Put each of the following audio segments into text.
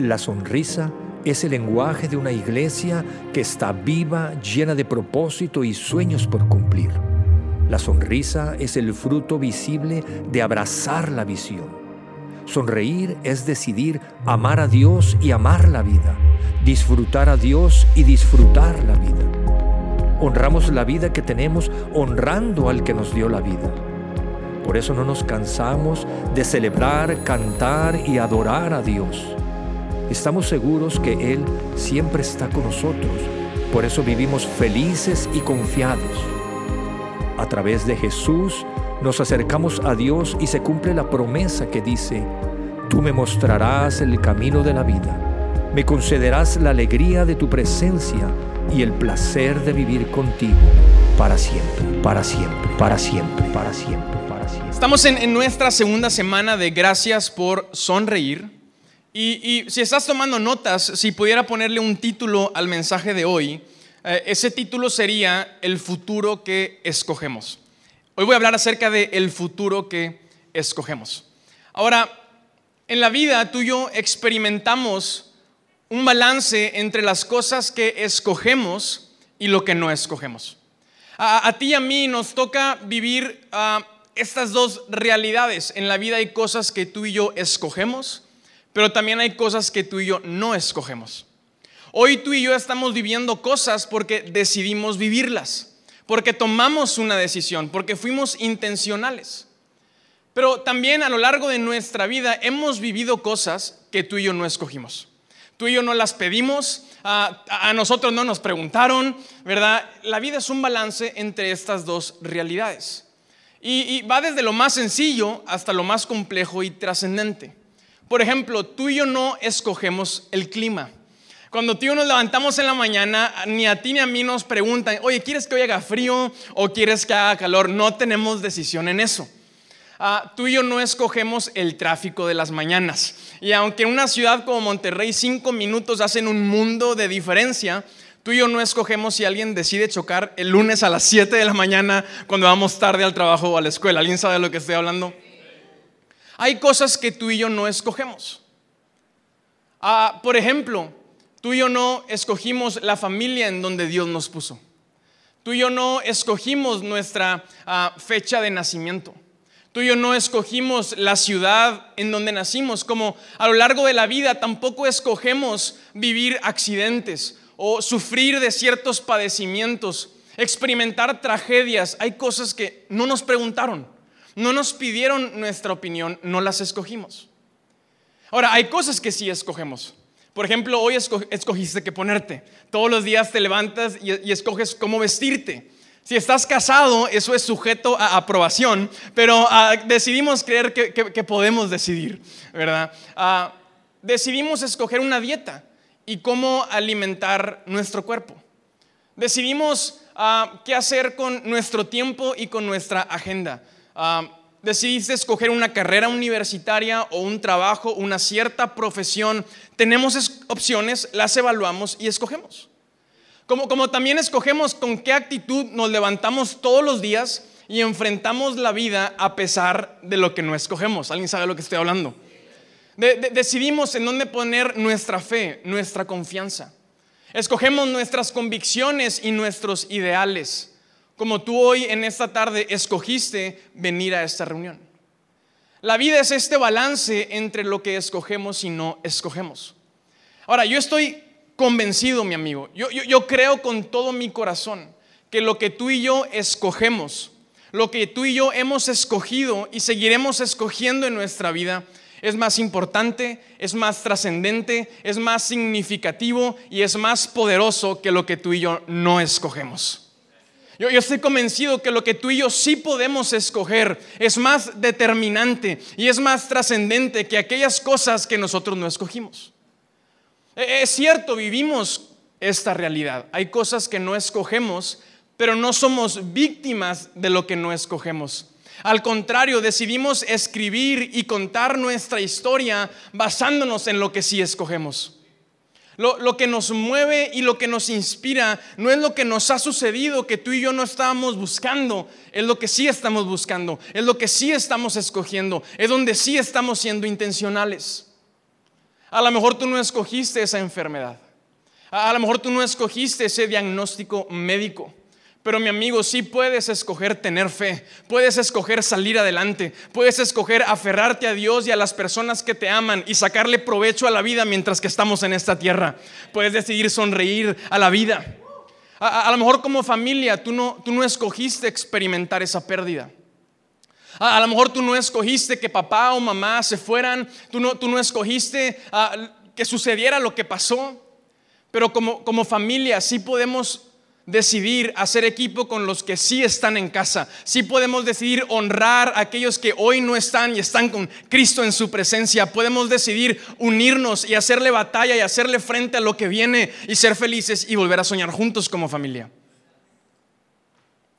La sonrisa es el lenguaje de una iglesia que está viva, llena de propósito y sueños por cumplir. La sonrisa es el fruto visible de abrazar la visión. Sonreír es decidir amar a Dios y amar la vida, disfrutar a Dios y disfrutar la vida. Honramos la vida que tenemos honrando al que nos dio la vida. Por eso no nos cansamos de celebrar, cantar y adorar a Dios. Estamos seguros que Él siempre está con nosotros. Por eso vivimos felices y confiados. A través de Jesús nos acercamos a Dios y se cumple la promesa que dice, tú me mostrarás el camino de la vida, me concederás la alegría de tu presencia y el placer de vivir contigo para siempre, para siempre, para siempre, para siempre, para siempre. Estamos en, nuestra segunda semana de gracias por sonreír. Y, si estás tomando notas, si pudiera ponerle un título al mensaje de hoy, eh, ese título sería El futuro que escogemos. Hoy voy a hablar acerca del el futuro que escogemos. Ahora, en la vida tú y yo experimentamos un balance entre las cosas que escogemos y lo que no escogemos. A, ti y a mí nos toca vivir ah, estas dos realidades. En la vida hay cosas que tú y yo escogemos, pero también hay cosas que tú y yo no escogemos. Hoy tú y yo estamos viviendo cosas porque decidimos vivirlas porque tomamos una decisión, porque fuimos intencionales. Pero también a lo largo de nuestra vida hemos vivido cosas que tú y yo no escogimos. Tú y yo no las pedimos, a, nosotros no nos preguntaron, ¿verdad? La vida es un balance entre estas dos realidades. y va desde lo más sencillo hasta lo más complejo y trascendente. Por ejemplo, tú y yo no escogemos el clima. Cuando tú y yo nos levantamos en la mañana, ni a ti ni a mí nos preguntan, oye, ¿quieres que hoy haga frío o quieres que haga calor? No tenemos decisión en eso. Ah, tú y yo no escogemos el tráfico de las mañanas. Y aunque en una ciudad como Monterrey cinco minutos hacen un mundo de diferencia, tú y yo no escogemos si alguien decide chocar el lunes a las 7 de la mañana cuando vamos tarde al trabajo o a la escuela. ¿Alguien sabe de lo que estoy hablando? Hay cosas que tú y yo no escogemos. Ah, por ejemplo, Tú y yo no escogimos la familia en donde Dios nos puso. Tú y yo no escogimos nuestra ah, fecha de nacimiento. Tú y yo no escogimos la ciudad en donde nacimos. Como a lo largo de la vida tampoco escogemos vivir accidentes o sufrir de ciertos padecimientos, experimentar tragedias. Hay cosas que no nos preguntaron, no nos pidieron nuestra opinión, no las escogimos. Ahora, hay cosas que sí escogemos. Por ejemplo, hoy escogiste qué ponerte. Todos los días te levantas y, escoges cómo vestirte. Si estás casado, eso es sujeto a aprobación, pero ah, decidimos creer que, podemos decidir, ¿verdad? Ah, decidimos escoger una dieta y cómo alimentar nuestro cuerpo. Decidimos ah, qué hacer con nuestro tiempo y con nuestra agenda decidiste escoger una carrera universitaria o un trabajo, una cierta profesión, tenemos opciones, las evaluamos y escogemos. Como, también escogemos con qué actitud nos levantamos todos los días y enfrentamos la vida a pesar de lo que no escogemos. ¿Alguien sabe lo que estoy hablando? decidimos en dónde poner nuestra fe, nuestra confianza. Escogemos nuestras convicciones y nuestros ideales como tú hoy en esta tarde escogiste venir a esta reunión. La vida es este balance entre lo que escogemos y no escogemos. Ahora, yo estoy convencido, mi amigo, yo, yo, creo con todo mi corazón que lo que tú y yo escogemos, lo que tú y yo hemos escogido y seguiremos escogiendo en nuestra vida, es más importante, es más trascendente, es más significativo y es más poderoso que lo que tú y yo no escogemos. Yo, estoy convencido que lo que tú y yo sí podemos escoger es más determinante y es más trascendente que aquellas cosas que nosotros no escogimos. E, es cierto, vivimos esta realidad. Hay cosas que no escogemos, pero no somos víctimas de lo que no escogemos. Al contrario, decidimos escribir y contar nuestra historia basándonos en lo que sí escogemos. Lo, que nos mueve y lo que nos inspira no es lo que nos ha sucedido, que tú y yo no estábamos buscando, es lo que sí estamos buscando, es lo que sí estamos escogiendo, es donde sí estamos siendo intencionales. A lo mejor tú no escogiste esa enfermedad. A lo mejor tú no escogiste ese diagnóstico médico. Pero mi amigo, sí puedes escoger tener fe, puedes escoger salir adelante, puedes escoger aferrarte a Dios y a las personas que te aman y sacarle provecho a la vida mientras que estamos en esta tierra. Puedes decidir sonreír a la vida. A, lo mejor como familia tú no, tú no escogiste experimentar esa pérdida. A, lo mejor tú no escogiste que papá o mamá se fueran, tú no, tú no escogiste ah, que sucediera lo que pasó, pero como, como familia sí podemos decidir hacer equipo con los que sí están en casa. Sí podemos decidir honrar a aquellos que hoy no están y están con Cristo en su presencia. Podemos decidir unirnos y hacerle batalla y hacerle frente a lo que viene y ser felices y volver a soñar juntos como familia.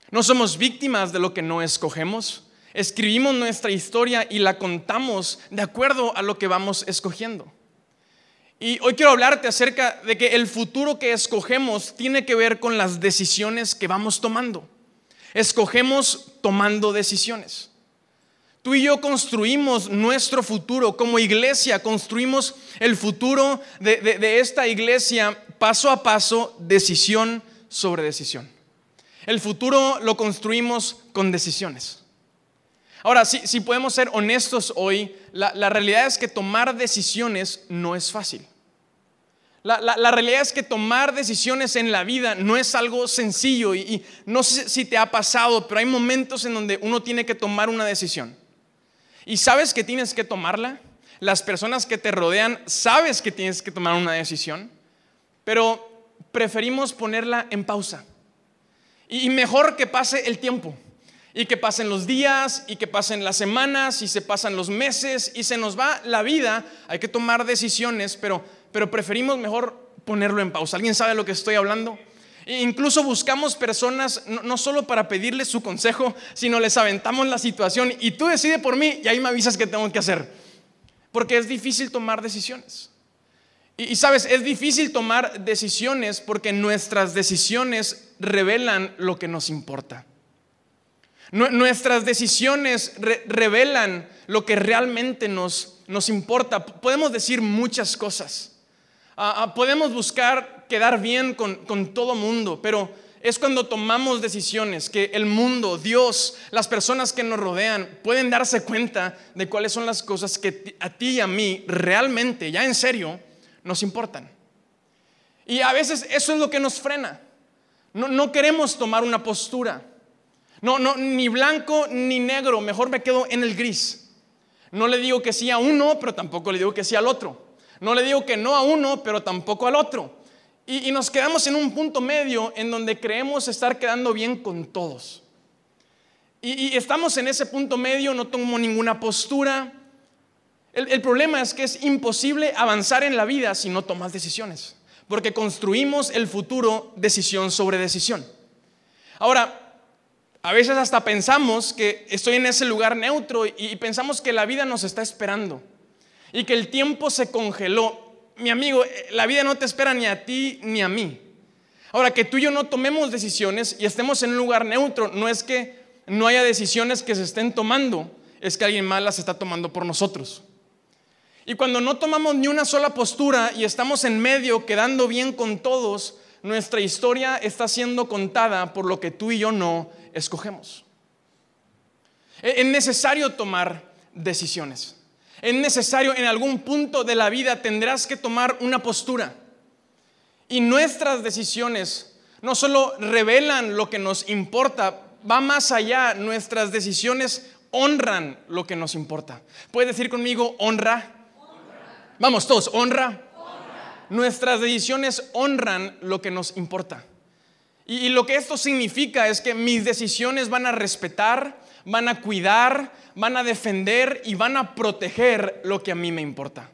No somos víctimas de lo que no escogemos. Escribimos nuestra historia y la contamos de acuerdo a lo que vamos escogiendo. Y hoy quiero hablarte acerca de que el futuro que escogemos tiene que ver con las decisiones que vamos tomando. Escogemos tomando decisiones. Tú y yo construimos nuestro futuro como iglesia, construimos el futuro de, esta iglesia paso a paso, decisión sobre decisión. El futuro lo construimos con decisiones. Ahora, si, podemos ser honestos hoy, la realidad es que tomar decisiones no es fácil. La, realidad es que tomar decisiones en la vida no es algo sencillo y, no sé si te ha pasado, pero hay momentos en donde uno tiene que tomar una decisión. Y sabes que tienes que tomarla. Las personas que te rodean sabes que tienes que tomar una decisión, pero preferimos ponerla en pausa. Y mejor que pase el tiempo. Y que pasen los días, y que pasen las semanas, y se pasan los meses, y se nos va la vida. Hay que tomar decisiones, pero pero preferimos mejor ponerlo en pausa. ¿Alguien sabe lo que estoy hablando? E incluso buscamos personas no, solo para pedirles su consejo, sino les aventamos la situación y tú decides por mí y ahí me avisas qué tengo que hacer. Porque es difícil tomar decisiones. Y, sabes, es difícil tomar decisiones porque nuestras decisiones revelan lo que nos importa. nuestras decisiones revelan lo que realmente nos, nos importa. Podemos decir muchas cosas. Ah, ah, podemos buscar quedar bien con, con todo mundo, pero es cuando tomamos decisiones que el mundo, Dios, las personas que nos rodean pueden darse cuenta de cuáles son las cosas que a ti y a mí realmente, ya en serio, nos importan. Y a veces eso es lo que nos frena. No, no queremos tomar una postura. No, no, ni blanco ni negro, mejor me quedo en el gris. No le digo que sí a uno, pero tampoco le digo que sí al otro. No le digo que no a uno, pero tampoco al otro. Y, nos quedamos en un punto medio en donde creemos estar quedando bien con todos. Y, estamos en ese punto medio, no tomo ninguna postura. El, el problema es que es imposible avanzar en la vida si no tomas decisiones, porque construimos el futuro decisión sobre decisión. Ahora, a veces hasta pensamos que estoy en ese lugar neutro y pensamos que la vida nos está esperando y que el tiempo se congeló. Mi amigo, eh, la vida no te espera ni a ti ni a mí. Ahora, que tú y yo no tomemos decisiones y estemos en un lugar neutro, no es que no haya decisiones que se estén tomando, es que alguien más las está tomando por nosotros. Y cuando no tomamos ni una sola postura y estamos en medio quedando bien con todos, nuestra historia está siendo contada por lo que tú y yo no escogemos. E, es necesario tomar decisiones es necesario en algún punto de la vida tendrás que tomar una postura. Y nuestras decisiones no solo revelan lo que nos importa, va más allá, nuestras decisiones honran lo que nos importa. ¿Puedes decir conmigo honra? Vamos todos, honra. Nuestras decisiones honran lo que nos importa. y lo que esto significa es que mis decisiones van a respetar, van a cuidar, van a defender y van a proteger lo que a mí me importa.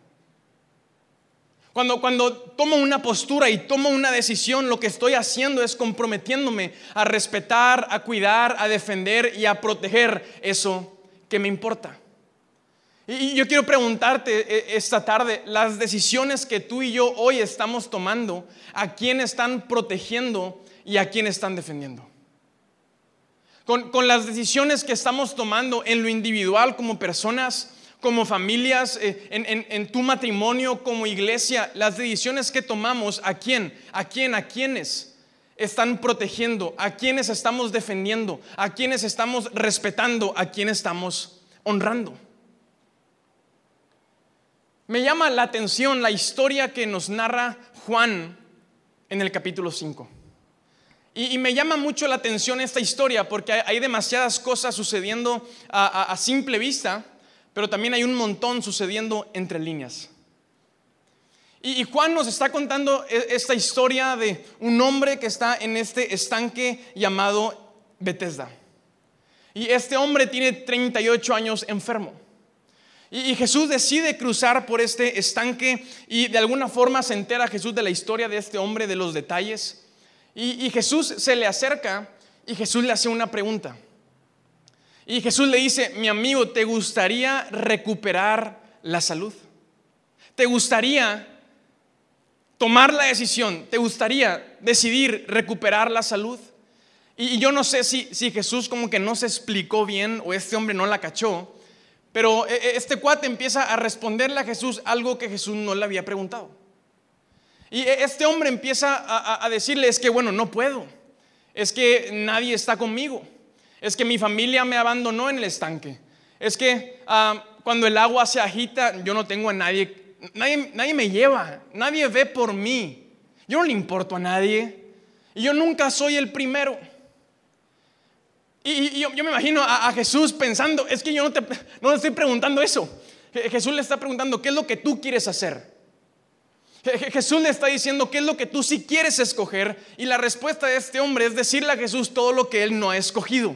Cuando, cuando tomo una postura y tomo una decisión, lo que estoy haciendo es comprometiéndome a respetar, a cuidar, a defender y a proteger eso que me importa. Y yo quiero preguntarte eh, esta tarde, las decisiones que tú y yo hoy estamos tomando, ¿a quién están protegiendo y a quién están defendiendo? Con, las decisiones que estamos tomando en lo individual como personas, como familias, eh, en, tu matrimonio, como iglesia, las decisiones que tomamos, ¿a quién? ¿A quién? ¿A quiénes? están protegiendo, a quiénes estamos defendiendo, a quiénes estamos respetando, a quiénes estamos honrando. Me llama la atención la historia que nos narra Juan en el capítulo 5. Y, me llama mucho la atención esta historia porque hay, demasiadas cosas sucediendo a, simple vista, pero también hay un montón sucediendo entre líneas. Y, y Juan nos está contando e, esta historia de un hombre que está en este estanque llamado Bethesda. Y este hombre tiene 38 años enfermo. Y Jesús decide cruzar por este estanque y de alguna forma se entera Jesús de la historia de este hombre, de los detalles. Y, Jesús se le acerca y Jesús le hace una pregunta. Y Jesús le dice, mi amigo, ¿te gustaría recuperar la salud? ¿Te gustaría tomar la decisión? ¿Te gustaría decidir recuperar la salud? Y, yo no sé si, si Jesús como que no se explicó bien o este hombre no la cachó, pero e, e, este cuate empieza a responderle a Jesús algo que Jesús no le había preguntado. Y e, este hombre empieza a, decirle, es que bueno, no puedo, es que nadie está conmigo, es que mi familia me abandonó en el estanque, es que ah, cuando el agua se agita yo no tengo a nadie, nadie, nadie me lleva, nadie ve por mí, yo no le importo a nadie. Y yo nunca soy el primero. Y, yo, me imagino a, Jesús pensando, es que yo no te, no estoy preguntando eso. Jesús le está preguntando, ¿qué es lo que tú quieres hacer? Jesús le está diciendo qué es lo que tú sí quieres escoger y la respuesta de este hombre es decirle a Jesús todo lo que él no ha escogido.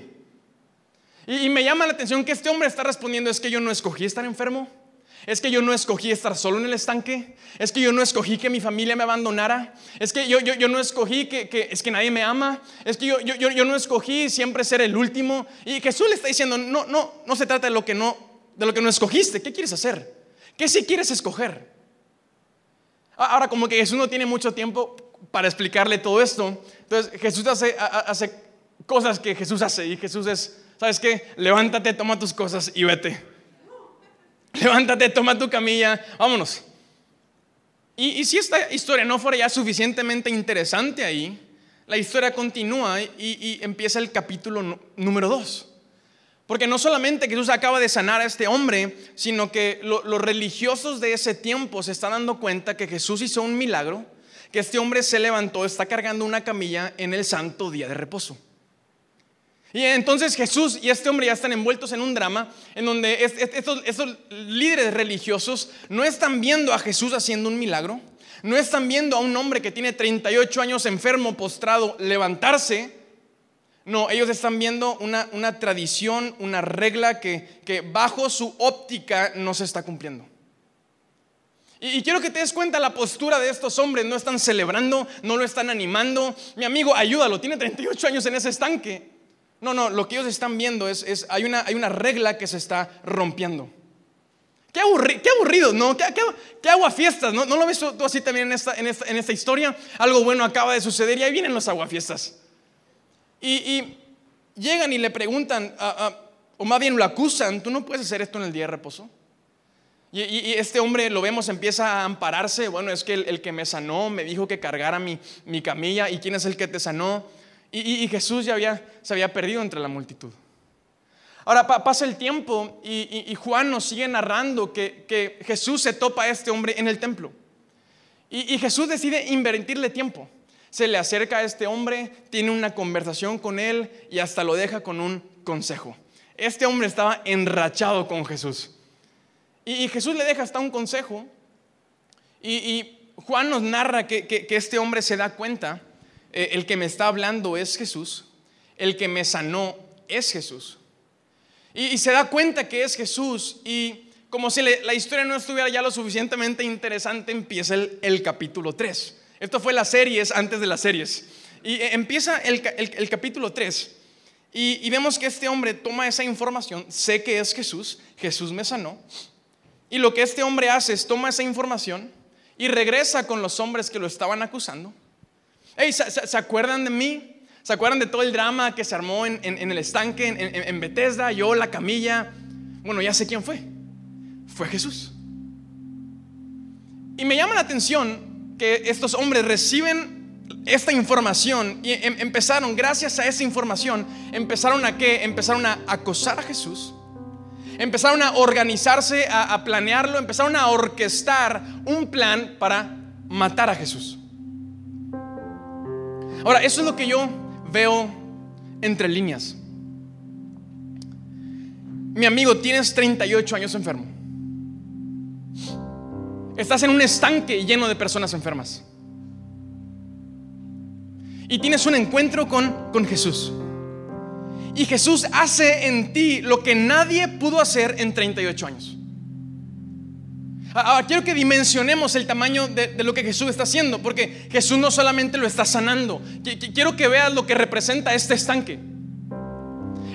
Y, me llama la atención que este hombre está respondiendo es que yo no escogí estar enfermo, es que yo no escogí estar solo en el estanque. Es que yo no escogí que mi familia me abandonara. Es que yo, yo, no escogí que, es que nadie me ama. Es que yo, yo, no escogí siempre ser el último. Y Jesús le está diciendo, no, no, no se trata de lo que no, de lo que no escogiste. ¿Qué quieres hacer? ¿Qué si quieres escoger? Ahora como que Jesús no tiene mucho tiempo para explicarle todo esto. Entonces Jesús hace, cosas que Jesús hace. Y Jesús es, ¿sabes qué? Levántate, toma tus cosas y vete. Levántate, toma tu camilla, vámonos. Y, si esta historia no fuera ya suficientemente interesante ahí, la historia continúa y, empieza el capítulo número 2. Porque no solamente Jesús acaba de sanar a este hombre, sino que los religiosos de ese tiempo se están dando cuenta que Jesús hizo un milagro, que este hombre se levantó, está cargando una camilla en el santo día de reposo. Y entonces Jesús y este hombre ya están envueltos en un drama en donde estos, líderes religiosos no están viendo a Jesús haciendo un milagro, no están viendo a un hombre que tiene 38 años enfermo, postrado, levantarse. No, ellos están viendo una, una tradición, una regla que, que, bajo su óptica no se está cumpliendo. Y, quiero que te des cuenta la postura de estos hombres. No están celebrando, no lo están animando. Mi amigo, ayúdalo, tiene 38 años en ese estanque. No, no, lo que ellos están viendo es, hay, una, hay una regla que se está rompiendo. Qué, aburrido, ¿no? ¿Qué, qué, aguafiestas? ¿no? ¿No lo ves tú así también en esta, en, esta, historia? Algo bueno acaba de suceder y ahí vienen los aguafiestas. Y, llegan y le preguntan, o más bien lo acusan, ¿tú no puedes hacer esto en el día de reposo? Y, este hombre, lo vemos, empieza a ampararse. Bueno, es que el, que me sanó me dijo que cargara mi, mi camilla. ¿Y quién es el que te sanó? Y, Jesús ya había, se había perdido entre la multitud. Ahora pasa el tiempo y, Juan nos sigue narrando que, Jesús se topa a este hombre en el templo. Y, Jesús decide invertirle tiempo. Se le acerca a este hombre, tiene una conversación con él y hasta lo deja con un consejo. Este hombre estaba enrachado con Jesús. Y, Jesús le deja hasta un consejo. Y, Juan nos narra que este hombre se da cuenta eh, el que me está hablando es Jesús, el que me sanó es Jesús. Y, se da cuenta que es Jesús y como si la historia no estuviera ya lo suficientemente interesante, empieza el, capítulo 3. Esto fue las series antes de las series. Y eh, empieza el, capítulo 3 y, y, vemos que este hombre toma esa información, sé que es Jesús, Jesús me sanó, y lo que este hombre hace es toma esa información y regresa con los hombres que lo estaban acusando ¿se, acuerdan de mí? ¿Se acuerdan de todo el drama que se armó en, el estanque, en, Bethesda? Yo, la camilla. Bueno, ya sé quién fue. fue Jesús. Y me llama la atención que estos hombres reciben esta información y em, empezaron, gracias a esa información, empezaron a qué? Empezaron a acosar a Jesús. Empezaron a organizarse, a, a planearlo, empezaron a orquestar un plan para matar a Jesús. Ahora, eso es lo que yo veo entre líneas. Mi amigo, tienes 38 años enfermo. Estás en un estanque lleno de personas enfermas. Y tienes un encuentro con, con Jesús. Y Jesús hace en ti lo que nadie pudo hacer en 38 años. Ahora, quiero que dimensionemos el tamaño de, lo que Jesús está haciendo, porque Jesús no solamente lo está sanando, quiero que veas lo que representa este estanque.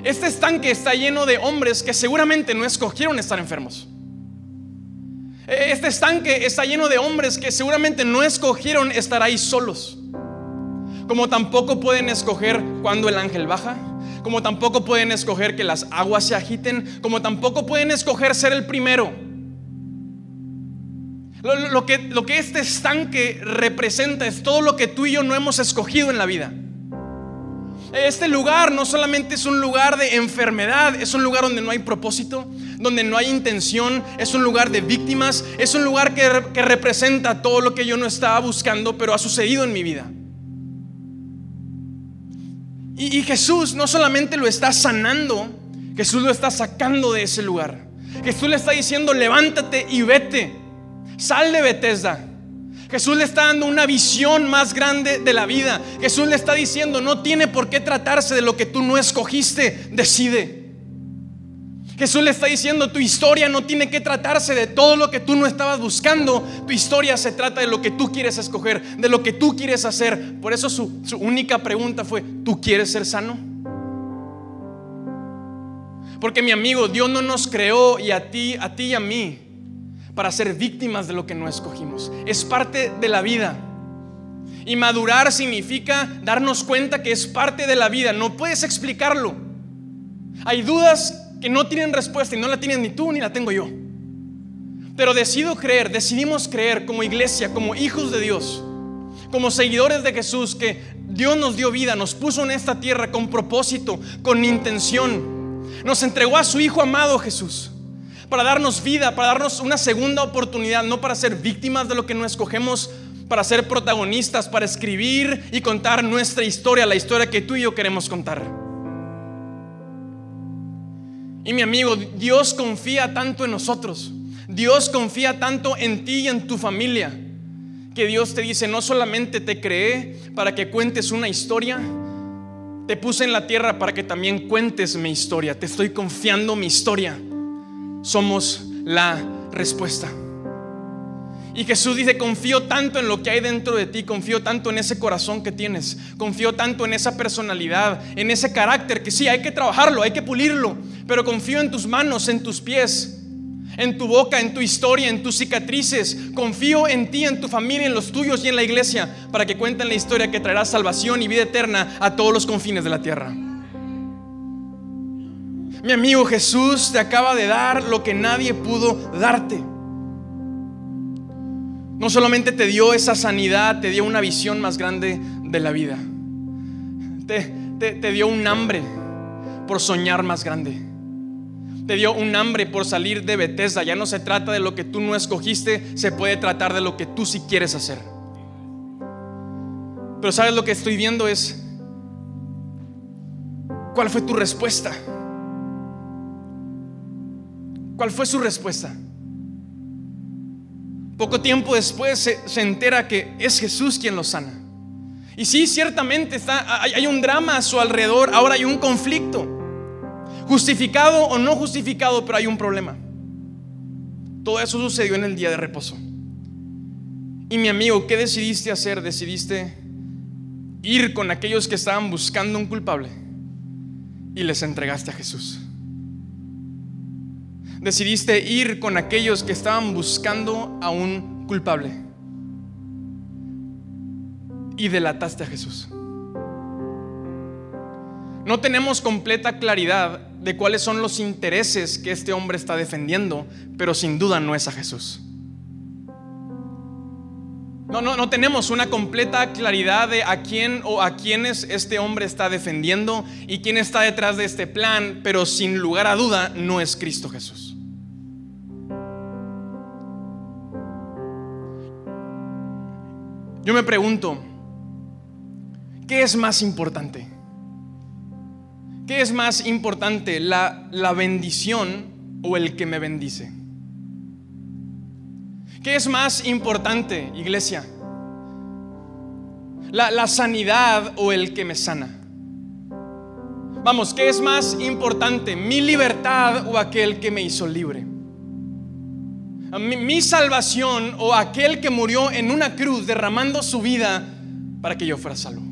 Este estanque está lleno de hombres que seguramente no escogieron estar enfermos. E, este estanque está lleno de hombres que seguramente no escogieron estar ahí solos. Como tampoco pueden escoger cuando el ángel baja, como tampoco pueden escoger que las aguas se agiten, como tampoco pueden escoger ser el primero. Lo que este estanque representa es todo lo que tú y yo no hemos escogido en la vida. Este lugar no solamente es un lugar de enfermedad, es un lugar donde no hay propósito, donde no hay intención, es un lugar de víctimas, es un lugar que, representa todo lo que yo no estaba buscando, pero ha sucedido en mi vida. Y, y Jesús no solamente lo está sanando, Jesús lo está sacando de ese lugar. Jesús le está diciendo, levántate y vete. Sal de Bethesda. Jesús le está dando una visión más grande de la vida. Jesús le está diciendo, no tiene por qué tratarse de lo que tú no escogiste, decide. Jesús le está diciendo, tu historia no tiene que tratarse de todo lo que tú no estabas buscando. Tu historia se trata de lo que tú quieres escoger, de lo que tú quieres hacer. Por eso su, su única pregunta fue, ¿tú quieres ser sano? Porque mi amigo, Dios no nos creó y a ti, a ti y a mí para ser víctimas de lo que no escogimos. Es parte de la vida. Y madurar significa darnos cuenta que es parte de la vida. No puedes explicarlo. Hay dudas que no tienen respuesta y no la tienes ni tú ni la tengo yo. Pero decido creer, decidimos creer como iglesia, como hijos de Dios, como seguidores de Jesús, que Dios nos dio vida, nos puso en esta tierra con propósito, con intención. Nos entregó a su Hijo amado Jesús para darnos vida, para darnos una segunda oportunidad, no para ser víctimas de lo que no escogemos, para ser protagonistas, para escribir y contar nuestra historia, la historia que tú y yo queremos contar. Y mi amigo, Dios confía tanto en nosotros, Dios confía tanto en ti y en tu familia, que Dios te dice, no solamente te creé para que cuentes una historia, te puse en la tierra para que también cuentes mi historia, te estoy confiando mi historia somos la respuesta. Y Jesús dice, confío tanto en lo que hay dentro de ti, confío tanto en ese corazón que tienes, confío tanto en esa personalidad, en ese carácter que sí, hay que trabajarlo, hay que pulirlo, pero confío en tus manos, en tus pies, en tu boca, en tu historia, en tus cicatrices. Confío en ti, en tu familia, en los tuyos y en la iglesia, para que cuenten la historia que traerá salvación y vida eterna a todos los confines de la tierra. Mi amigo Jesús te acaba de dar lo que nadie pudo darte. No solamente te dio esa sanidad, te dio una visión más grande de la vida. Te, dio un hambre por soñar más grande. Te dio un hambre por salir de Bethesda. Ya no se trata de lo que tú no escogiste, se puede tratar de lo que tú sí quieres hacer. Pero sabes lo que estoy viendo es, ¿cuál fue tu respuesta? ¿Cuál fue su respuesta? Poco tiempo después se, entera que es Jesús quien lo sana. Y sí, ciertamente está, hay, un drama a su alrededor, ahora hay un conflicto. Justificado o no justificado, pero hay un problema. Todo eso sucedió en el día de reposo. Y mi amigo, ¿qué decidiste hacer? Decidiste ir con aquellos que estaban buscando un culpable y les entregaste a Jesús decidiste ir con aquellos que estaban buscando a un culpable y delataste a Jesús. no tenemos completa claridad de cuáles son los intereses que este hombre está defendiendo, pero sin duda no es a Jesús. No, no, no tenemos una completa claridad de a quién o a quiénes este hombre está defendiendo y quién está detrás de este plan, pero sin lugar a duda no es Cristo Jesús. Yo me pregunto, ¿qué es más importante? ¿Qué es más importante, la, la bendición o el que me bendice? ¿Qué es más importante, iglesia? La, sanidad o el que me sana. Vamos, ¿qué es más importante? ¿Mi libertad o aquel que me hizo libre? Mi, salvación o aquel que murió en una cruz derramando su vida para que yo fuera salvo.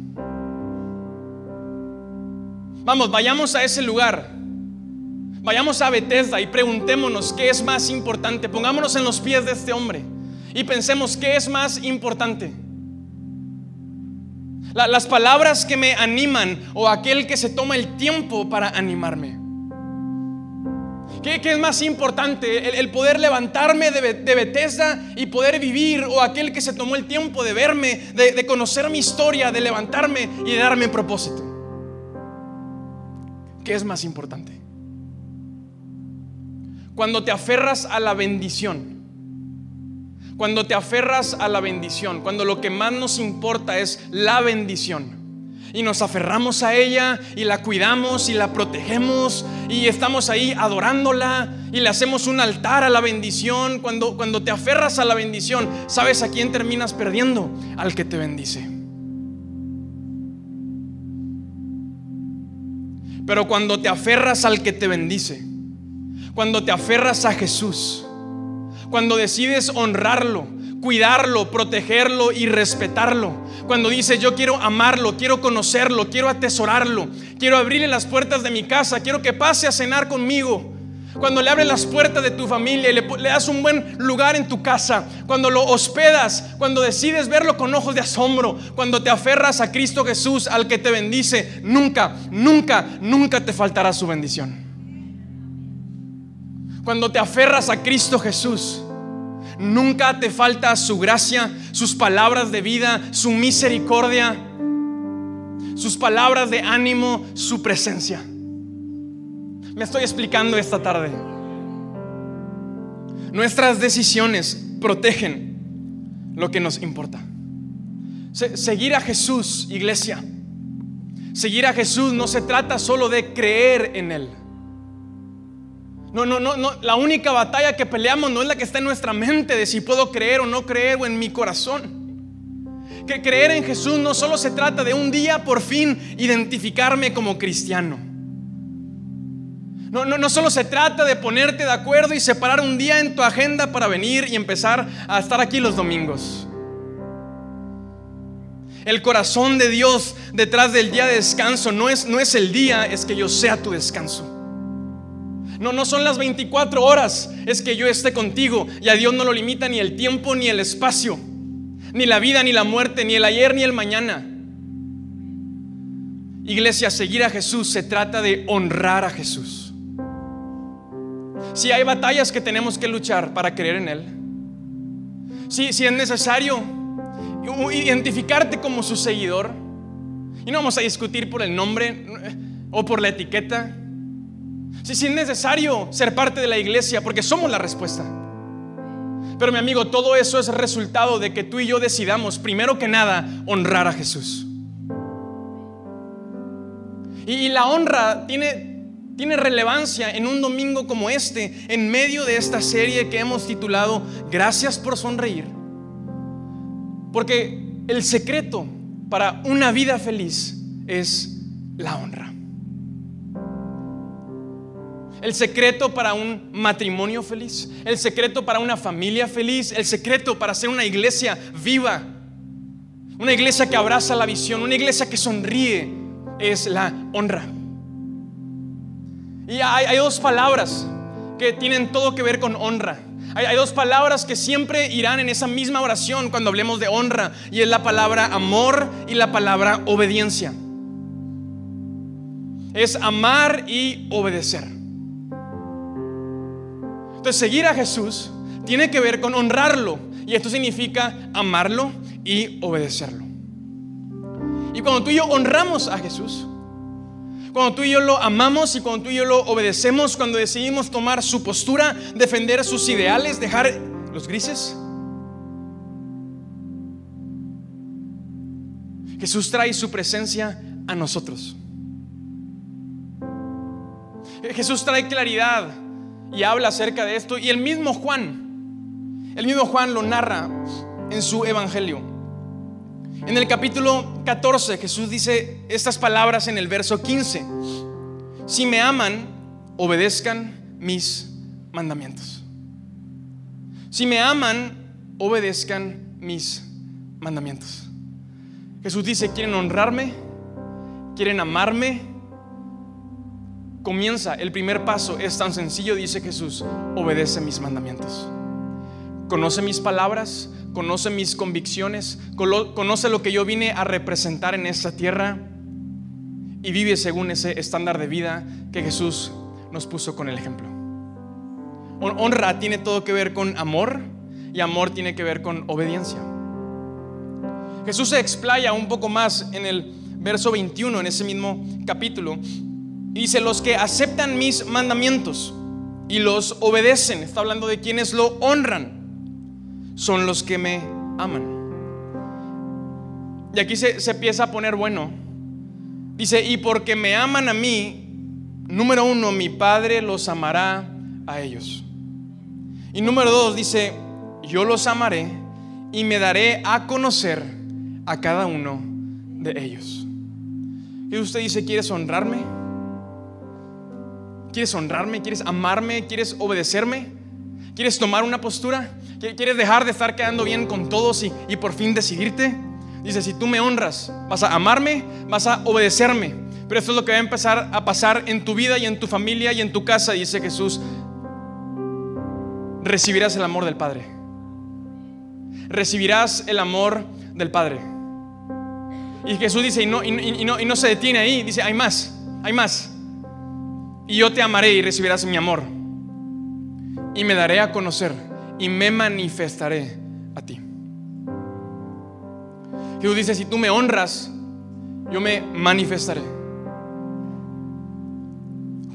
Vamos, vayamos a ese lugar. Vayamos a Bethesda y preguntémonos qué es más importante. Pongámonos en los pies de este hombre y pensemos qué es más importante. las palabras que me animan o aquel que se toma el tiempo para animarme. ¿Qué, es más importante? El, poder levantarme de, de, Bethesda y poder vivir o aquel que se tomó el tiempo de verme, de, de conocer mi historia, de levantarme y de darme propósito. ¿Qué es más importante? Cuando te aferras a la bendición, cuando te aferras a la bendición, cuando lo que más nos importa es la bendición. Y nos aferramos a ella y la cuidamos y la protegemos y estamos ahí adorándola y le hacemos un altar a la bendición. Cuando, cuando te aferras a la bendición, ¿sabes a quién terminas perdiendo? Al que te bendice. Pero cuando te aferras al que te bendice, cuando te aferras a Jesús, cuando decides honrarlo, cuidarlo, protegerlo y respetarlo. Cuando dices yo quiero amarlo, quiero conocerlo, quiero atesorarlo, quiero abrirle las puertas de mi casa, quiero que pase a cenar conmigo. Cuando le abres las puertas de tu familia y le, le, das un buen lugar en tu casa, cuando lo hospedas, cuando decides verlo con ojos de asombro, cuando te aferras a Cristo Jesús, al que te bendice, nunca, nunca, nunca te faltará su bendición. Cuando te aferras a Cristo Jesús, nunca te falta su gracia, sus palabras de vida, su misericordia, sus palabras de ánimo, su presencia. Me estoy explicando esta tarde. Nuestras decisiones protegen lo que nos importa. seguir a Jesús, iglesia. Seguir a Jesús no se trata solo de creer en Él. No, no, no, no. La única batalla que peleamos no es la que está en nuestra mente de si puedo creer o no creer o en mi corazón. Que creer en Jesús no solo se trata de un día por fin identificarme como cristiano. No, no, no solo se trata de ponerte de acuerdo y separar un día en tu agenda para venir y empezar a estar aquí los domingos. El corazón de Dios detrás del día de descanso no es, no es el día, es que yo sea tu descanso. No, no son las 24 horas, es que yo esté contigo y a Dios no lo limita ni el tiempo ni el espacio, ni la vida ni la muerte, ni el ayer ni el mañana. Iglesia, seguir a Jesús se trata de honrar a Jesús. Si hay batallas que tenemos que luchar para creer en Él, si, si es necesario identificarte como su seguidor, y no vamos a discutir por el nombre o por la etiqueta, si, si es necesario ser parte de la iglesia, porque somos la respuesta. Pero mi amigo, todo eso es resultado de que tú y yo decidamos, primero que nada, honrar a Jesús. Y, la honra tiene, tiene relevancia en un domingo como este, en medio de esta serie que hemos titulado Gracias por sonreír. Porque el secreto para una vida feliz es la honra. El secreto para un matrimonio feliz, el secreto para una familia feliz, el secreto para ser una iglesia viva, una iglesia que abraza la visión, una iglesia que sonríe, es la honra. Y hay, dos palabras que tienen todo que ver con honra. Hay, hay, dos palabras que siempre irán en esa misma oración cuando hablemos de honra y es la palabra amor y la palabra obediencia. es amar y obedecer. Entonces, seguir a Jesús tiene que ver con honrarlo. Y esto significa amarlo y obedecerlo. Y cuando tú y yo honramos a Jesús, cuando tú y yo lo amamos y cuando tú y yo lo obedecemos, cuando decidimos tomar su postura, defender sus ideales, dejar los grises, Jesús trae su presencia a nosotros. Jesús trae claridad y habla acerca de esto. Y el mismo Juan, el mismo Juan lo narra en su evangelio. En el capítulo 14 Jesús dice estas palabras en el verso 15. Si me aman, obedezcan mis mandamientos. Si me aman, obedezcan mis mandamientos. Jesús dice, ¿quieren honrarme? ¿Quieren amarme? Comienza, el primer paso es tan sencillo, dice Jesús, obedece mis mandamientos. Conoce mis palabras, conoce mis convicciones, conoce lo que yo vine a representar en esta tierra y vive según ese estándar de vida que Jesús nos puso con el ejemplo. Honra tiene todo que ver con amor y amor tiene que ver con obediencia. Jesús se explaya un poco más en el verso 21, en ese mismo capítulo, dice, los que aceptan mis mandamientos y los obedecen, está hablando de quienes lo honran son los que me aman. Y aquí se, empieza a poner bueno. Dice, y porque me aman a mí, número uno, mi Padre los amará a ellos. Y número dos, dice, yo los amaré y me daré a conocer a cada uno de ellos. Y usted dice, ¿quieres honrarme? ¿Quieres honrarme? ¿Quieres amarme? ¿Quieres obedecerme? ¿Quieres tomar una postura? ¿Quieres dejar de estar quedando bien con todos y, por fin decidirte? Dice, si tú me honras, vas a amarme, vas a obedecerme. Pero esto es lo que va a empezar a pasar en tu vida y en tu familia y en tu casa, dice Jesús. Recibirás el amor del Padre. Recibirás el amor del Padre. Y Jesús dice, y no, y no, y no se detiene ahí, dice, hay más, hay más. Y yo te amaré y recibirás mi amor y me daré a conocer y me manifestaré a ti. Jesús dice, si tú me honras, yo me manifestaré.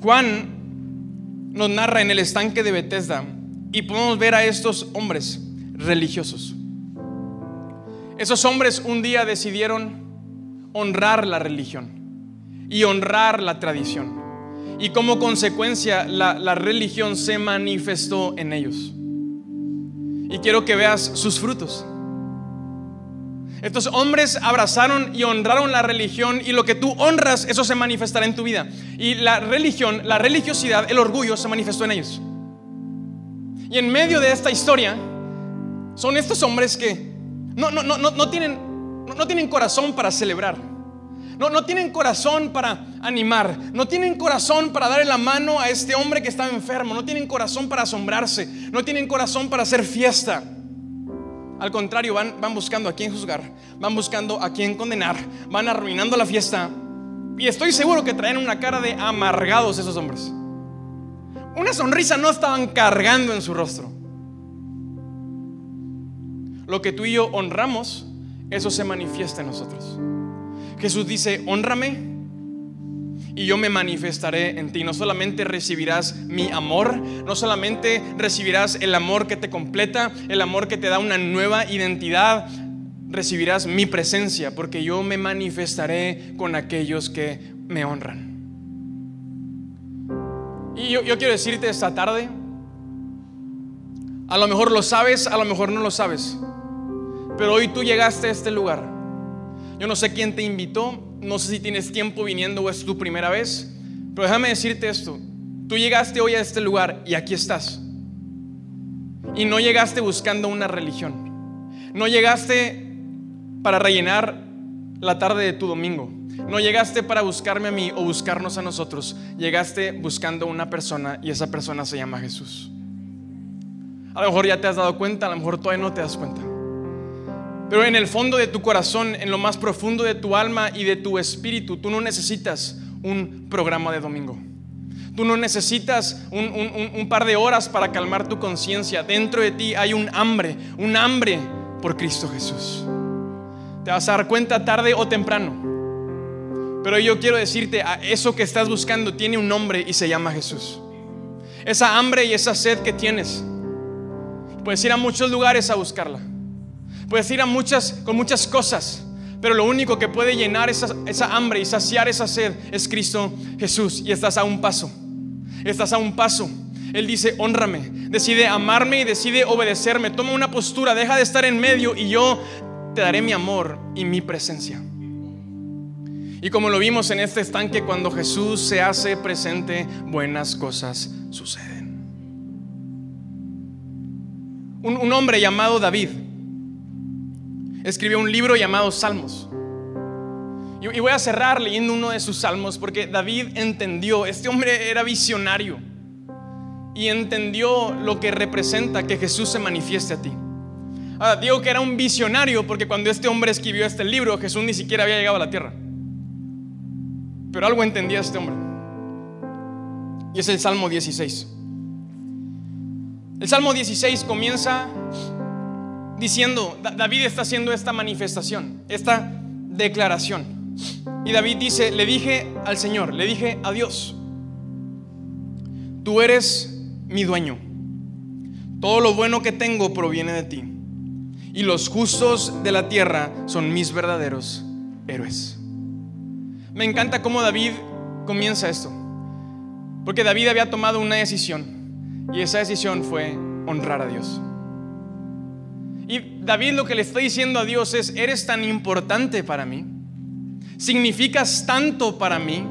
Juan nos narra en el estanque de Bethesda y podemos ver a estos hombres religiosos. Esos hombres un día decidieron honrar la religión y honrar la tradición y como consecuencia la, religión se manifestó en ellos. Y quiero que veas sus frutos. Estos hombres abrazaron y honraron la religión y lo que tú honras, eso se manifestará en tu vida. Y la religión, la religiosidad, el orgullo se manifestó en ellos. Y en medio de esta historia son estos hombres que no, no, no, no, tienen, no tienen corazón para celebrar. No, tienen corazón para animar. No tienen corazón para darle la mano a este hombre que estaba enfermo. No tienen corazón para asombrarse. No tienen corazón para hacer fiesta. Al contrario, van, van buscando a quién juzgar. Van buscando a quién condenar. Van arruinando la fiesta. Y estoy seguro que traen una cara de amargados esos hombres. Una sonrisa no estaban cargando en su rostro. Lo que tú y yo honramos, eso se manifiesta en nosotros. Jesús dice, honrame y yo me manifestaré en ti. No solamente recibirás mi amor, no solamente recibirás el amor que te completa, el amor que te da una nueva identidad, recibirás mi presencia, porque yo me manifestaré con aquellos que me honran. Y yo, yo quiero decirte esta tarde, a lo mejor lo sabes, a lo mejor no lo sabes, pero hoy tú llegaste a este lugar yo no sé quién te invitó, no sé si tienes tiempo viniendo o es tu primera vez, pero déjame decirte esto. Tú llegaste hoy a este lugar y aquí estás. Y no llegaste buscando una religión. No llegaste para rellenar la tarde de tu domingo. No llegaste para buscarme a mí o buscarnos a nosotros. Llegaste buscando una persona y esa persona se llama Jesús. A lo mejor ya te has dado cuenta, a lo mejor todavía no te das cuenta. Pero en el fondo de tu corazón, en lo más profundo de tu alma y de tu espíritu, tú no necesitas un programa de domingo. Tú no necesitas un, par de horas para calmar tu conciencia. Dentro de ti hay un hambre, un hambre por Cristo Jesús. Te vas a dar cuenta tarde o temprano. Pero yo quiero decirte, eso que estás buscando tiene un nombre y se llama Jesús. Esa hambre y esa sed que tienes. Puedes ir a muchos lugares a buscarla. Puedes ir a muchas, con muchas cosas. Pero lo único que puede llenar esa, esa, hambre y saciar esa sed es Cristo Jesús. Y estás a un paso. Estás a un paso. Él dice, honrame. Decide amarme y decide obedecerme. Toma una postura, deja de estar en medio y yo te daré mi amor y mi presencia. Y como lo vimos en este estanque, cuando Jesús se hace presente, buenas cosas suceden. Un, hombre llamado David escribió un libro llamado Salmos. Y, voy a cerrar leyendo uno de sus salmos porque David entendió, este hombre era visionario y entendió lo que representa que Jesús se manifieste a ti. Ahora, digo que era un visionario porque cuando este hombre escribió este libro, Jesús ni siquiera había llegado a la tierra. Pero algo entendía este hombre. Y es el Salmo 16. El Salmo 16 comienza diciendo, David está haciendo esta manifestación, esta declaración. Y David dice, le dije al Señor, le dije a Dios, tú eres mi dueño. Todo lo bueno que tengo proviene de ti y los justos de la tierra son mis verdaderos héroes. Me encanta cómo David comienza esto, porque David había tomado una decisión y esa decisión fue honrar a Dios. Y David lo que le está diciendo a Dios es, eres tan importante para mí, significas tanto para mí,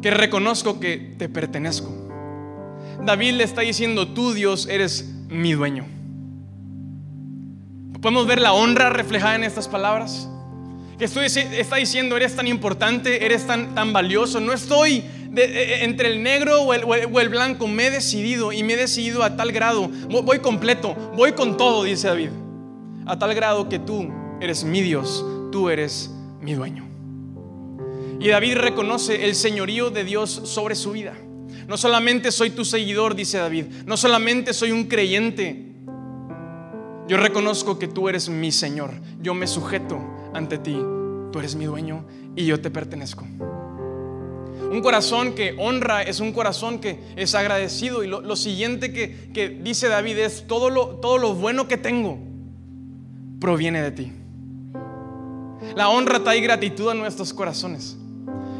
que reconozco que te pertenezco. David le está diciendo, tú Dios eres mi dueño. ¿Podemos ver la honra reflejada en estas palabras? Que estoy, está diciendo, eres tan importante, eres tan, tan valioso. No estoy e, e, entre el negro o el, o el, blanco, me he decidido y me he decidido a tal grado. Voy completo, voy con todo, dice David. A tal grado que tú eres mi Dios, tú eres mi dueño. Y David reconoce el señorío de Dios sobre su vida. No solamente soy tu seguidor, dice David, no solamente soy un creyente, yo reconozco que tú eres mi Señor. Yo me sujeto ante ti. Tú eres mi dueño y yo te pertenezco. Un corazón que honra es un corazón que es agradecido. Y lo, siguiente que, dice David es, todo lo, todo lo bueno que tengo proviene de ti. La honra trae gratitud a nuestros corazones.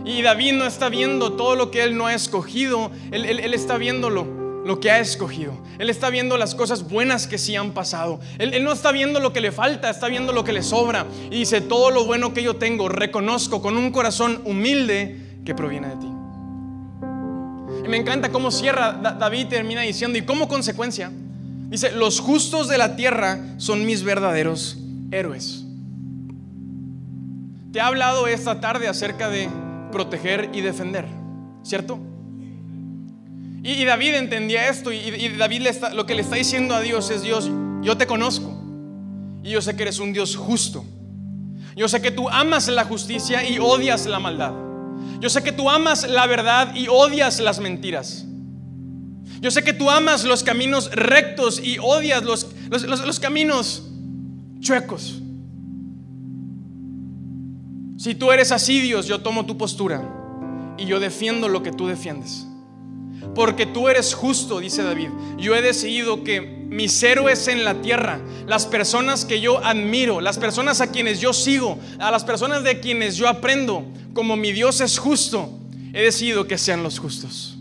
Y David no está viendo todo lo que él no ha escogido, él, él está viéndolo lo que ha escogido. Él está viendo las cosas buenas que sí han pasado. Él, no está viendo lo que le falta, está viendo lo que le sobra. Y dice, todo lo bueno que yo tengo, reconozco con un corazón humilde que proviene de ti. Y me encanta cómo cierra David, termina diciendo, y como consecuencia, dice, los justos de la tierra son mis verdaderos héroes. Te ha hablado esta tarde acerca de proteger y defender, ¿cierto? Y, David entendía esto y, David lo que le está diciendo a Dios es, Dios, yo te conozco y yo sé que eres un Dios justo. Yo sé que tú amas la justicia y odias la maldad. Yo sé que tú amas la verdad y odias las mentiras. Yo sé que tú amas los caminos rectos y odias los, los, caminos chuecos. Si tú eres así, Dios, yo tomo tu postura y yo defiendo lo que tú defiendes. Porque tú eres justo, dice David. Yo he decidido que mis héroes en la tierra, las personas que yo admiro, las personas a quienes yo sigo, a las personas de quienes yo aprendo, como mi Dios es justo, he decidido que sean los justos.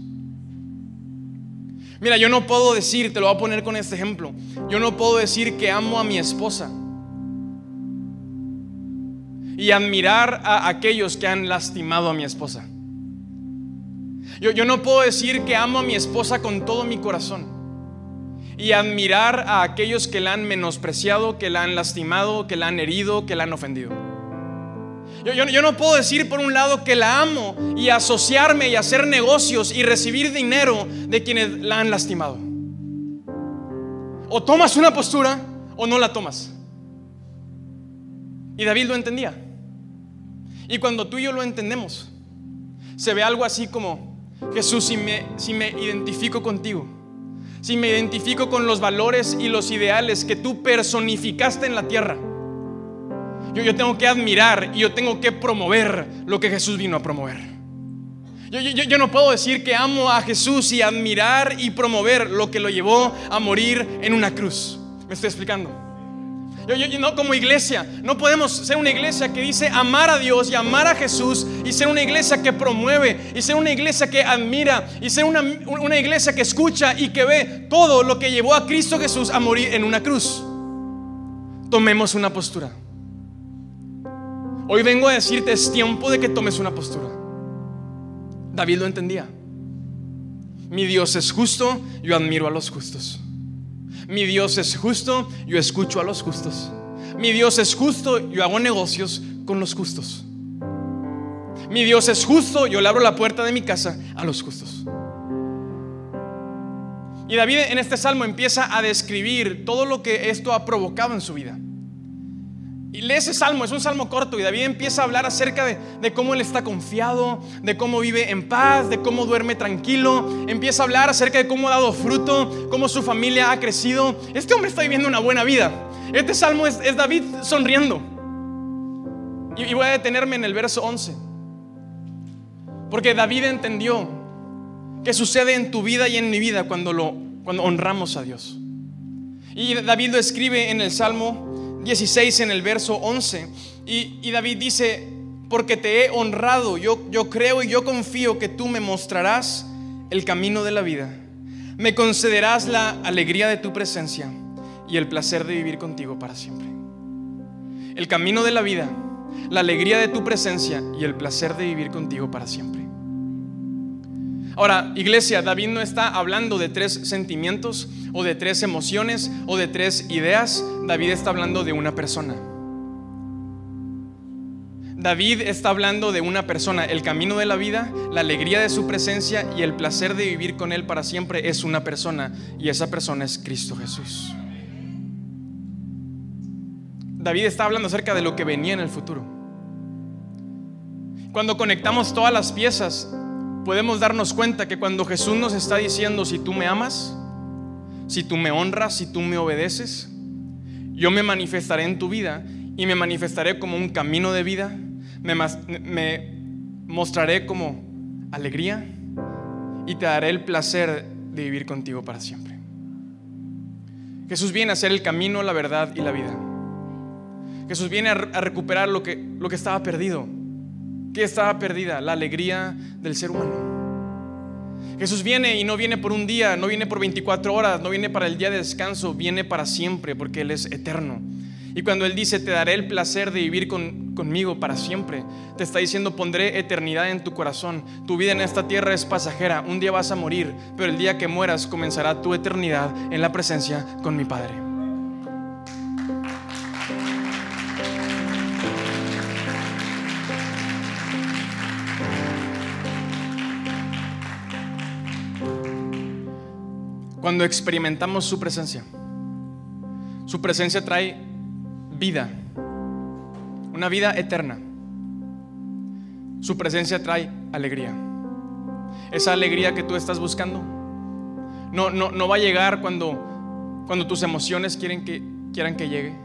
Mira, yo no puedo decir, te lo voy a poner con este ejemplo, yo no puedo decir que amo a mi esposa y admirar a aquellos que han lastimado a mi esposa. Yo, no puedo decir que amo a mi esposa con todo mi corazón y admirar a aquellos que la han menospreciado, que la han lastimado, que la han herido, que la han ofendido. Yo, yo, no puedo decir por un lado que la amo y asociarme y hacer negocios y recibir dinero de quienes la han lastimado. O tomas una postura o no la tomas. Y David lo entendía. Y cuando tú y yo lo entendemos, se ve algo así como, Jesús, si me, si me identifico contigo, si me identifico con los valores y los ideales que tú personificaste en la tierra, yo, yo tengo que admirar y yo tengo que promover lo que Jesús vino a promover. Yo, no puedo decir que amo a Jesús y admirar y promover lo que lo llevó a morir en una cruz. ¿Me estoy explicando? No como iglesia, no podemos ser una iglesia que dice amar a Dios y amar a Jesús y ser una iglesia que promueve y ser una iglesia que admira y ser una, una iglesia que escucha y que ve todo lo que llevó a Cristo Jesús a morir en una cruz. Tomemos una postura. Hoy vengo a decirte, es tiempo de que tomes una postura. David lo entendía. Mi Dios es justo, yo admiro a los justos. Mi Dios es justo, yo escucho a los justos. Mi Dios es justo, yo hago negocios con los justos. Mi Dios es justo, yo le abro la puerta de mi casa a los justos. Y David en este salmo empieza a describir todo lo que esto ha provocado en su vida. Y lee ese salmo, es un salmo corto y David empieza a hablar acerca de, cómo él está confiado, de cómo vive en paz, de cómo duerme tranquilo. Empieza a hablar acerca de cómo ha dado fruto, cómo su familia ha crecido. Este hombre está viviendo una buena vida. Este salmo es, David sonriendo. Y, voy a detenerme en el verso 11. Porque David entendió que sucede en tu vida y en mi vida cuando, cuando honramos a Dios. Y David lo escribe en el Salmo 16 en el verso 11. Y, David dice, porque te he honrado, yo, yo creo y yo confío que tú me mostrarás el camino de la vida. Me concederás la alegría de tu presencia y el placer de vivir contigo para siempre. El camino de la vida, la alegría de tu presencia y el placer de vivir contigo para siempre. Ahora, iglesia, David no está hablando de tres sentimientos o de tres emociones o de tres ideas. David está hablando de una persona. David está hablando de una persona. El camino de la vida, la alegría de su presencia y el placer de vivir con Él para siempre es una persona. Y esa persona es Cristo Jesús. David está hablando acerca de lo que venía en el futuro. Cuando conectamos todas las piezas, podemos darnos cuenta que cuando Jesús nos está diciendo, si tú me amas, si tú me honras, si tú me obedeces, yo me manifestaré en tu vida y me manifestaré como un camino de vida, me, mostraré como alegría y te daré el placer de vivir contigo para siempre. Jesús viene a ser el camino, la verdad y la vida. Jesús viene a, recuperar lo que, lo que estaba perdido que estaba perdida? La alegría del ser humano. Jesús viene y no viene por un día, no viene por 24 horas, no viene para el día de descanso, viene para siempre porque Él es eterno. Y cuando Él dice, te daré el placer de vivir conmigo para siempre, te está diciendo, pondré eternidad en tu corazón. Tu vida en esta tierra es pasajera, un día vas a morir, pero el día que mueras comenzará tu eternidad en la presencia con mi Padre. Cuando experimentamos su presencia. Su presencia trae vida, una vida eterna. Su presencia trae alegría. Esa alegría que tú estás buscando no, no, no va a llegar cuando, cuando tus emociones quieren que, quieran que llegue.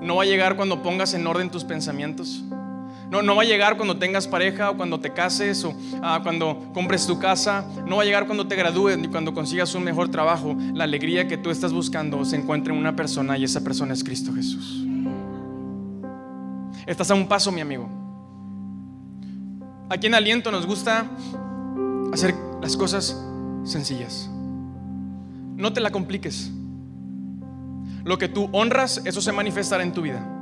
No va a llegar cuando pongas en orden tus pensamientos. No, no va a llegar cuando tengas pareja o cuando te cases o ah, cuando compres tu casa. No va a llegar cuando te gradúes ni cuando consigas un mejor trabajo. La alegría que tú estás buscando se encuentra en una persona y esa persona es Cristo Jesús. Estás a un paso, mi amigo. Aquí en Aliento nos gusta hacer las cosas sencillas. No te la compliques. Lo que tú honras, eso se manifestará en tu vida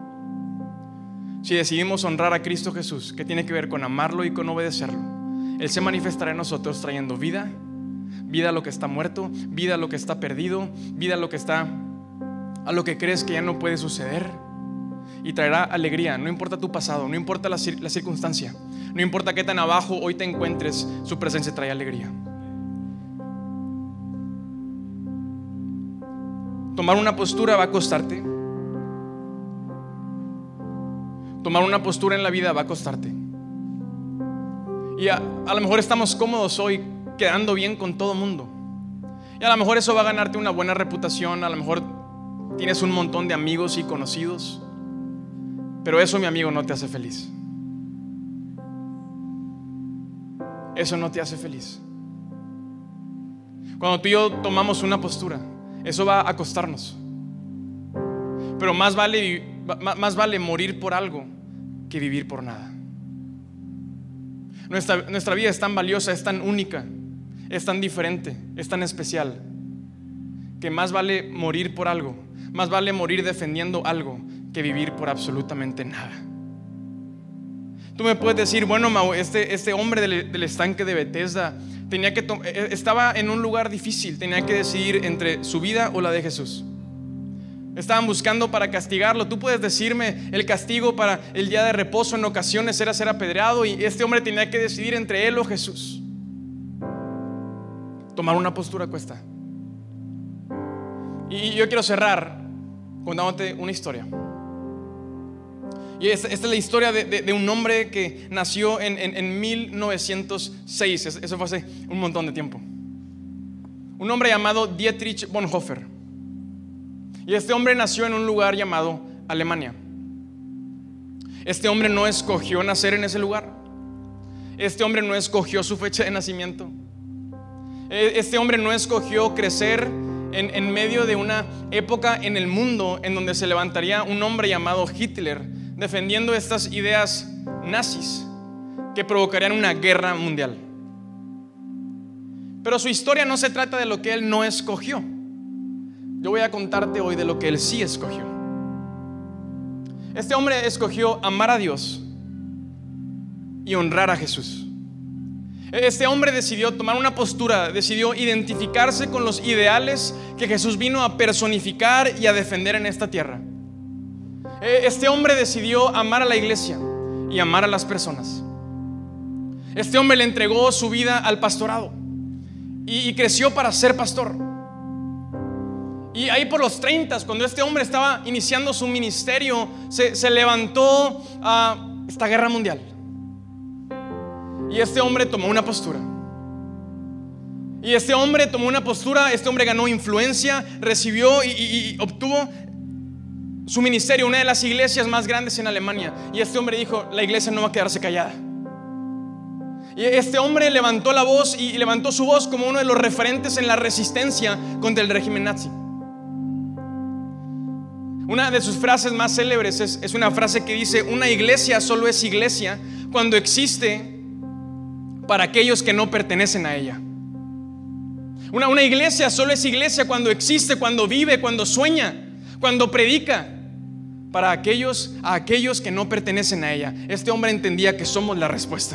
si decidimos honrar a Cristo Jesús, que tiene que ver con amarlo y con obedecerlo, Él se manifestará en nosotros trayendo vida, vida a lo que está muerto, vida a lo que está perdido, vida a lo que está, a lo que crees que ya no puede suceder. Y traerá alegría, no importa tu pasado, no importa la, la circunstancia, no importa qué tan abajo hoy te encuentres, su presencia trae alegría. Tomar una postura va a costarte. Tomar una postura en la vida va a costarte. Y a, lo mejor estamos cómodos hoy quedando bien con todo mundo. Y a lo mejor eso va a ganarte una buena reputación, a lo mejor tienes un montón de amigos y conocidos, pero eso, mi amigo, no te hace feliz. Eso no te hace feliz. Cuando tú y yo tomamos una postura, eso va a costarnos. Pero más vale, más vale morir por algo que vivir por nada. Nuestra, nuestra vida es tan valiosa, es tan única, es tan diferente, es tan especial, que más vale morir por algo, más vale morir defendiendo algo que vivir por absolutamente nada. Tú me puedes decir, bueno, Mau, este, este hombre del, del, estanque de Bethesda tenía que e, estaba en un lugar difícil, tenía que decidir entre su vida o la de Jesús. Estaban buscando para castigarlo. Tú puedes decirme el castigo para el día de reposo en ocasiones era ser apedreado y este hombre tenía que decidir entre él o Jesús. Tomar una postura cuesta. Y yo quiero cerrar contándote una historia. Y esta, es la historia de, un hombre que nació en, 1906. Eso fue hace un montón de tiempo. Un hombre llamado Dietrich Bonhoeffer. Y este hombre nació en un lugar llamado Alemania. Este hombre no escogió nacer en ese lugar. Este hombre no escogió su fecha de nacimiento. E, este hombre no escogió crecer en, medio de una época en el mundo en donde se levantaría un hombre llamado Hitler defendiendo estas ideas nazis que provocarían una guerra mundial. Pero su historia no se trata de lo que él no escogió. Yo voy a contarte hoy de lo que él sí escogió. Este hombre escogió amar a Dios y honrar a Jesús. Este hombre decidió tomar una postura, decidió identificarse con los ideales que Jesús vino a personificar y a defender en esta tierra. E, este hombre decidió amar a la iglesia y amar a las personas. Este hombre le entregó su vida al pastorado y, creció para ser pastor. Y ahí por los 30, cuando este hombre estaba iniciando su ministerio, se, se levantó a esta guerra mundial. Y este hombre tomó una postura. Y este hombre tomó una postura, este hombre ganó influencia, recibió y, obtuvo su ministerio, una de las iglesias más grandes en Alemania. Y este hombre dijo, la iglesia no va a quedarse callada. Y este hombre levantó la voz y levantó su voz como uno de los referentes en la resistencia contra el régimen nazi. Una de sus frases más célebres es, una frase que dice, una iglesia solo es iglesia cuando existe para aquellos que no pertenecen a ella. Una, una iglesia solo es iglesia cuando existe, cuando vive, cuando sueña, cuando predica. Para aquellos, a aquellos que no pertenecen a ella. Este hombre entendía que somos la respuesta.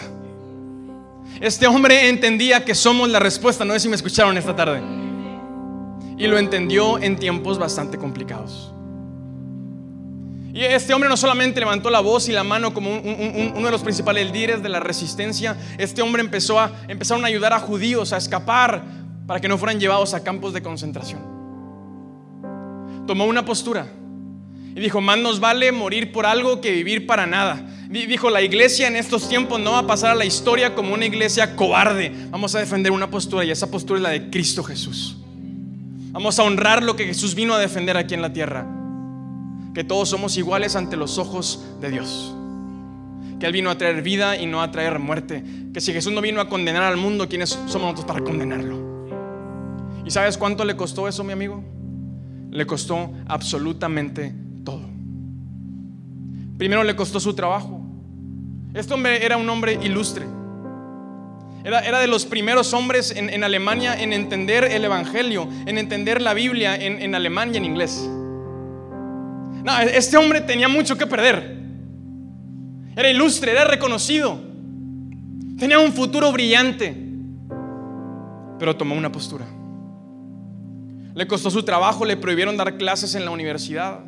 Este hombre entendía que somos la respuesta. No sé si me escucharon esta tarde. Y lo entendió en tiempos bastante complicados. Y este hombre no solamente levantó la voz y la mano como uno de los principales líderes de la resistencia, este hombre empezó a, empezaron a ayudar a judíos a escapar para que no fueran llevados a campos de concentración. Tomó una postura y dijo, más nos vale morir por algo que vivir para nada. Dijo, la iglesia en estos tiempos no va a pasar a la historia como una iglesia cobarde. Vamos a defender una postura y esa postura es la de Cristo Jesús. Vamos a honrar lo que Jesús vino a defender aquí en la tierra que todos somos iguales ante los ojos de Dios. Que Él vino a traer vida y no a traer muerte. Que si Jesús no vino a condenar al mundo, ¿quiénes somos nosotros para condenarlo? ¿Y sabes cuánto le costó eso, mi amigo? Le costó absolutamente todo. Primero le costó su trabajo. Este hombre era un hombre ilustre. Era, de los primeros hombres en, Alemania en entender el Evangelio, en entender la Biblia en, en alemán y en inglés. Este hombre tenía mucho que perder. Era ilustre, era reconocido. Tenía un futuro brillante. Pero tomó una postura. Le costó su trabajo, le prohibieron dar clases en la universidad.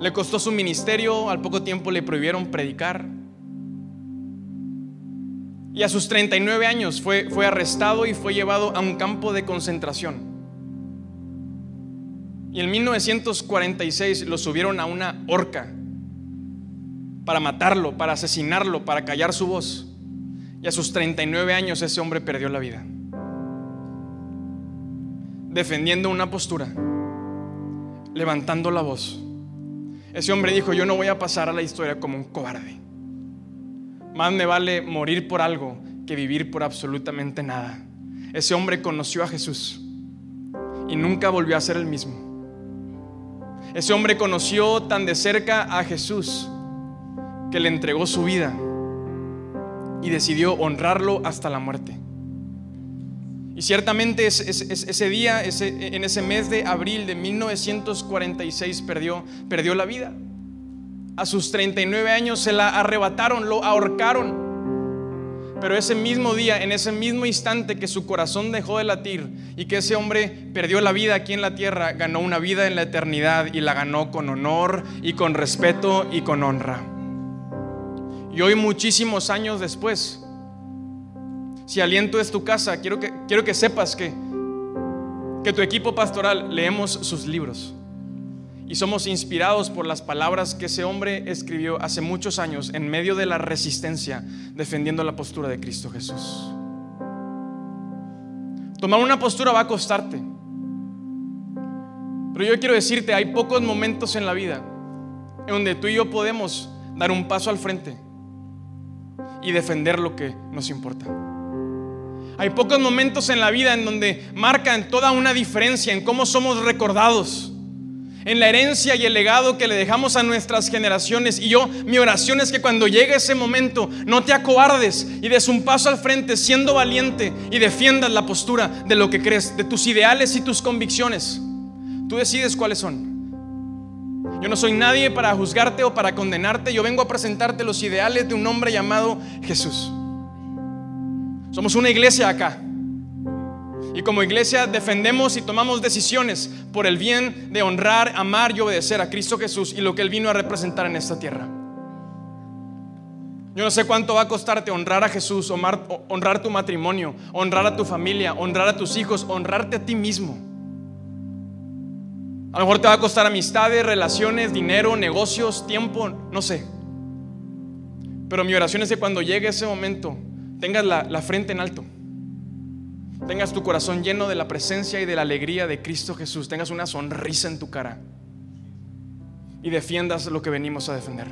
Le costó su ministerio, al poco tiempo le prohibieron predicar. Y a sus 39 años fue, fue arrestado y fue llevado a un campo de concentración. Y en 1946 lo subieron a una horca para matarlo, para asesinarlo, para callar su voz. Y a sus 39 años ese hombre perdió la vida. Defendiendo una postura, levantando la voz. Ese hombre dijo, yo no voy a pasar a la historia como un cobarde. Más me vale morir por algo que vivir por absolutamente nada. Ese hombre conoció a Jesús y nunca volvió a ser el mismo. Ese hombre conoció tan de cerca a Jesús que le entregó su vida y decidió honrarlo hasta la muerte. Y ciertamente ese, día, en ese mes de abril de 1946, perdió, perdió la vida. A sus 39 años se la arrebataron, lo ahorcaron. Pero ese mismo día, en ese mismo instante que su corazón dejó de latir y que ese hombre perdió la vida aquí en la tierra, ganó una vida en la eternidad y la ganó con honor y con respeto y con honra. Y hoy muchísimos años después, si aliento es tu casa, quiero que, quiero que sepas que, que tu equipo pastoral leemos sus libros y somos inspirados por las palabras que ese hombre escribió hace muchos años en medio de la resistencia defendiendo la postura de Cristo Jesús. Tomar una postura va a costarte. Pero yo quiero decirte, hay pocos momentos en la vida en donde tú y yo podemos dar un paso al frente y defender lo que nos importa. Hay pocos momentos en la vida en donde marcan toda una diferencia en cómo somos recordados, en la herencia y el legado que le dejamos a nuestras generaciones. Y yo, mi oración es que cuando llegue ese momento, no te acobardes y des un paso al frente siendo valiente y defiendas la postura de lo que crees, de tus ideales y tus convicciones. Tú decides cuáles son. Yo no soy nadie para juzgarte o para condenarte. Yo vengo a presentarte los ideales de un hombre llamado Jesús. Somos una iglesia acá. Y como iglesia defendemos y tomamos decisiones por el bien de honrar, amar y obedecer a Cristo Jesús y lo que Él vino a representar en esta tierra. Yo no sé cuánto va a costarte honrar a Jesús, honrar, tu matrimonio, honrar a tu familia, honrar a tus hijos, honrarte a ti mismo. A lo mejor te va a costar amistades, relaciones, dinero, negocios, tiempo, no sé. Pero mi oración es que cuando llegue ese momento tengas la, la frente en alto. Tengas tu corazón lleno de la presencia y de la alegría de Cristo Jesús. Tengas una sonrisa en tu cara. Y defiendas lo que venimos a defender.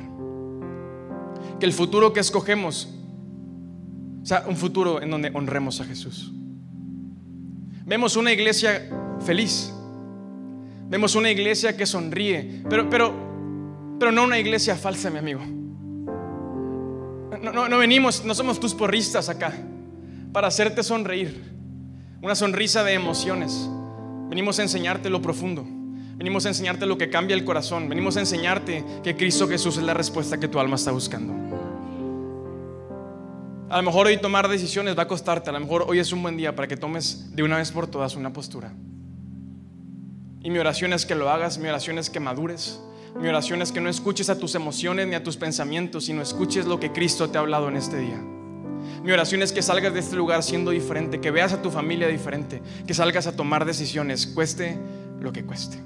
Que el futuro que escogemos sea un futuro en donde honremos a Jesús. Vemos una iglesia feliz Vemos una iglesia que sonríe, pero, pero, pero no una iglesia falsa, mi amigo. No, no, venimos, no somos tus porristas acá para hacerte sonreír. Una sonrisa de emociones. Venimos a enseñarte lo profundo. Venimos a enseñarte lo que cambia el corazón. Venimos a enseñarte que Cristo Jesús es la respuesta que tu alma está buscando. A lo mejor hoy tomar decisiones va a costarte. A lo mejor hoy es un buen día para que tomes de una vez por todas una postura. Y mi oración es que lo hagas, mi oración es que madures. Mi oración es que no escuches a tus emociones ni a tus pensamientos, sino escuches lo que Cristo te ha hablado en este día. Mi oración es que salgas de este lugar siendo diferente, que veas a tu familia diferente, que salgas a tomar decisiones, cueste lo que cueste.